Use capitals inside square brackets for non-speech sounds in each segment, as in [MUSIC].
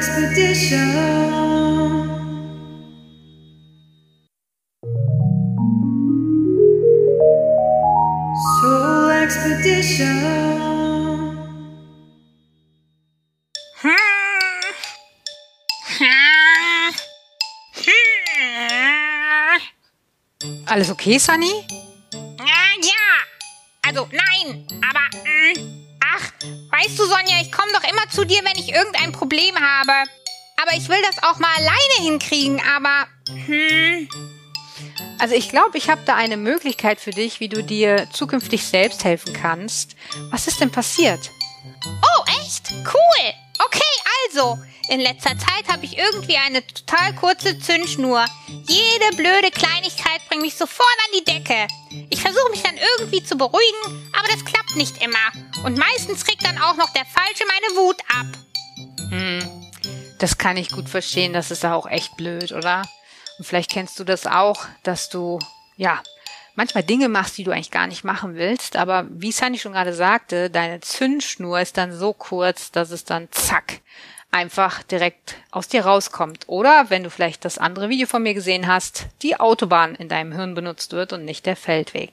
Expedition. Soul Expedition. Alles okay, Sunny? Ja, ja. Also nein, aber weißt du, Sonja, ich komme doch immer zu dir, wenn ich irgendein Problem habe. Aber ich will das auch mal alleine hinkriegen, aber hm, Also ich glaube, ich habe da eine Möglichkeit für dich, wie du dir zukünftig selbst helfen kannst. Was ist denn passiert? Oh, echt? Cool. Okay, also, in letzter Zeit habe ich irgendwie eine total kurze Zündschnur. Jede blöde Kleinigkeit bringt mich sofort an die Decke. Ich versuche mich dann irgendwie zu beruhigen, aber das klappt nicht immer. Und meistens kriegt dann auch noch der Falsche meine Wut ab. Das kann ich gut verstehen, das ist auch echt blöd, oder? Und vielleicht kennst du das auch, dass du, ja, manchmal Dinge machst, die du eigentlich gar nicht machen willst, aber wie Sunny schon gerade sagte, deine Zündschnur ist dann so kurz, dass es dann zack, einfach direkt aus dir rauskommt. Oder wenn du vielleicht das andere Video von mir gesehen hast, die Autobahn in deinem Hirn benutzt wird und nicht der Feldweg.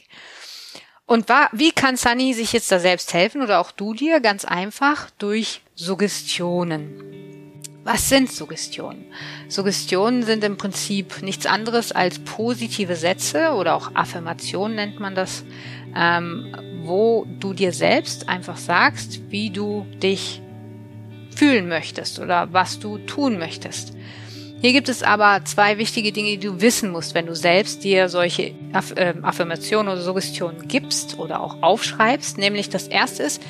Und wa- wie kann Sunny sich jetzt da selbst helfen oder auch du dir? Ganz einfach durch Suggestionen. Was sind Suggestionen? Suggestionen sind im Prinzip nichts anderes als positive Sätze oder auch Affirmationen nennt man das, ähm, wo du dir selbst einfach sagst, wie du dich fühlen möchtest oder was du tun möchtest. Hier gibt es aber zwei wichtige Dinge, die du wissen musst, wenn du selbst dir solche Aff äh, Affirmationen oder Suggestionen gibst oder auch aufschreibst. Nämlich das erste ist,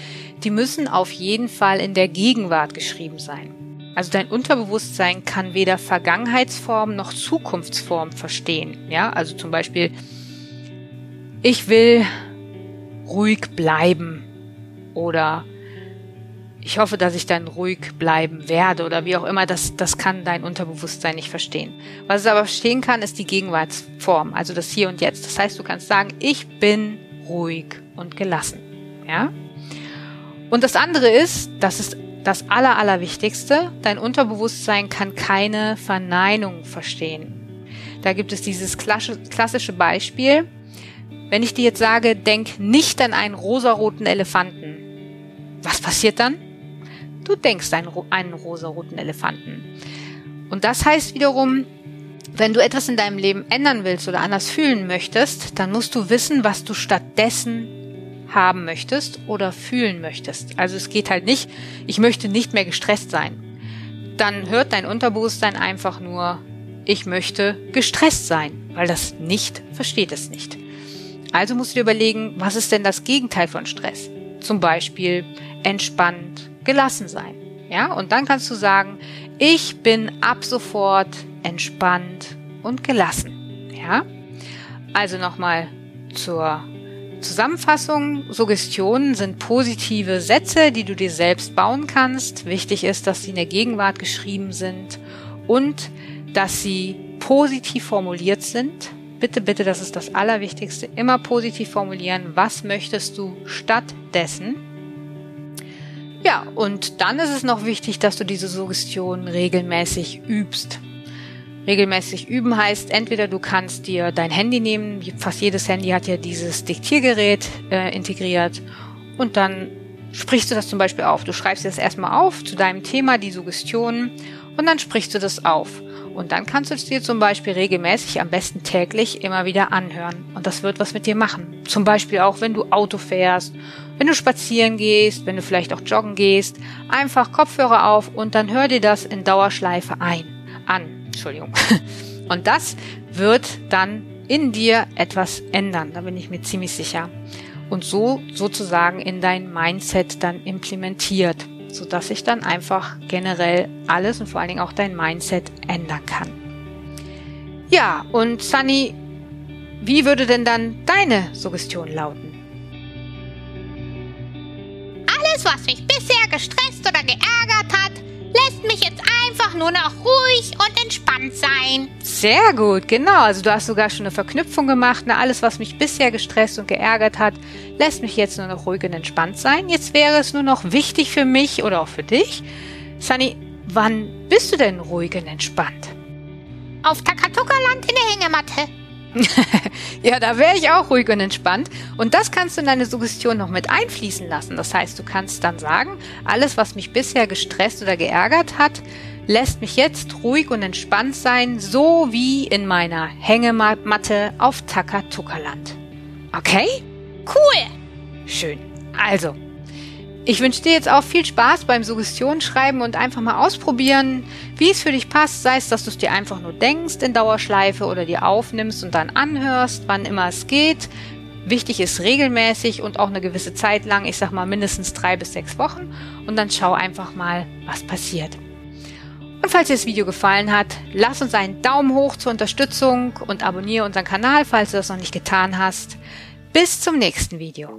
die müssen auf jeden Fall in der Gegenwart geschrieben sein. Also dein Unterbewusstsein kann weder Vergangenheitsform noch Zukunftsform verstehen. Ja, also zum Beispiel, ich will ruhig bleiben oder ich hoffe, dass ich dann ruhig bleiben werde oder wie auch immer, das, das kann dein Unterbewusstsein nicht verstehen. Was es aber verstehen kann, ist die Gegenwartsform, also das Hier und Jetzt. Das heißt, du kannst sagen, ich bin ruhig und gelassen. Ja? Und das andere ist, das ist das Aller, Allerwichtigste, dein Unterbewusstsein kann keine Verneinung verstehen. Da gibt es dieses klassische, klassische Beispiel. Wenn ich dir jetzt sage, denk nicht an einen rosaroten Elefanten, was passiert dann? Du denkst ro- einen rosaroten Elefanten. Und das heißt wiederum, wenn du etwas in deinem Leben ändern willst oder anders fühlen möchtest, dann musst du wissen, was du stattdessen haben möchtest oder fühlen möchtest. Also es geht halt nicht, ich möchte nicht mehr gestresst sein. Dann hört dein Unterbewusstsein einfach nur, ich möchte gestresst sein, weil das nicht versteht es nicht. Also musst du dir überlegen, was ist denn das Gegenteil von Stress? Zum Beispiel entspannt, gelassen sein. Ja, und dann kannst du sagen, ich bin ab sofort entspannt und gelassen. Ja, also nochmal zur Zusammenfassung. Suggestionen sind positive Sätze, die du dir selbst bauen kannst. Wichtig ist, dass sie in der Gegenwart geschrieben sind und dass sie positiv formuliert sind. Bitte, bitte, das ist das Allerwichtigste. Immer positiv formulieren. Was möchtest du stattdessen? Ja, und dann ist es noch wichtig, dass du diese Suggestion regelmäßig übst. Regelmäßig üben heißt, entweder du kannst dir dein Handy nehmen, fast jedes Handy hat ja dieses Diktiergerät äh, integriert und dann sprichst du das zum Beispiel auf. Du schreibst das erstmal auf zu deinem Thema, die Suggestionen und dann sprichst du das auf. Und dann kannst du es dir zum Beispiel regelmäßig, am besten täglich, immer wieder anhören. Und das wird was mit dir machen. Zum Beispiel auch, wenn du Auto fährst, wenn du spazieren gehst, wenn du vielleicht auch joggen gehst. Einfach Kopfhörer auf und dann hör dir das in Dauerschleife ein. An. Entschuldigung. [LAUGHS] Und das wird dann in dir etwas ändern. Da bin ich mir ziemlich sicher. Und so sozusagen in dein Mindset dann implementiert sodass sich dann einfach generell alles und vor allen Dingen auch dein Mindset ändern kann. Ja, und Sunny, wie würde denn dann deine Suggestion lauten? Alles, was mich bisher gestresst oder geärgert hat, lässt mich jetzt einfach nur noch ruhig und entspannt sein. Sehr gut, genau. Also du hast sogar schon eine Verknüpfung gemacht. Na, alles, was mich bisher gestresst und geärgert hat, lässt mich jetzt nur noch ruhig und entspannt sein. Jetzt wäre es nur noch wichtig für mich oder auch für dich, Sunny, Wann bist du denn ruhig und entspannt? Auf Takatuka-Land in der Hängematte. [LAUGHS] ja, da wäre ich auch ruhig und entspannt. Und das kannst du in deine Suggestion noch mit einfließen lassen. Das heißt, du kannst dann sagen, alles, was mich bisher gestresst oder geärgert hat, lässt mich jetzt ruhig und entspannt sein, so wie in meiner Hängematte auf Takatuka-Land. Okay? Cool. Schön. Also, ich wünsche dir jetzt auch viel Spaß beim Suggestionsschreiben und einfach mal ausprobieren, wie es für dich passt, sei es, dass du es dir einfach nur denkst in Dauerschleife oder dir aufnimmst und dann anhörst, wann immer es geht. Wichtig ist regelmäßig und auch eine gewisse Zeit lang, ich sag mal mindestens drei bis sechs Wochen und dann schau einfach mal, was passiert. Und falls dir das Video gefallen hat, lass uns einen Daumen hoch zur Unterstützung und abonniere unseren Kanal, falls du das noch nicht getan hast. Bis zum nächsten Video.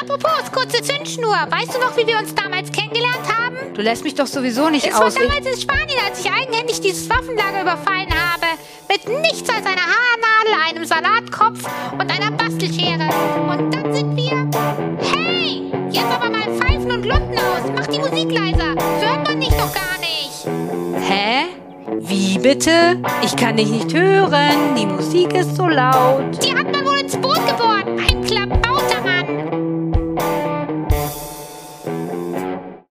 Apropos, kurze Zündschnur. Weißt du noch, wie wir uns damals kennengelernt haben? Du lässt mich doch sowieso nicht Es aus. war damals in Spanien, als ich eigenhändig dieses Waffenlager überfallen habe. Mit nichts als einer Haarnadel, einem Salatkopf und einer Bastelschere. Und dann sind wir... Wie bitte? Ich kann dich nicht hören. Die Musik ist so laut. Die hat man wohl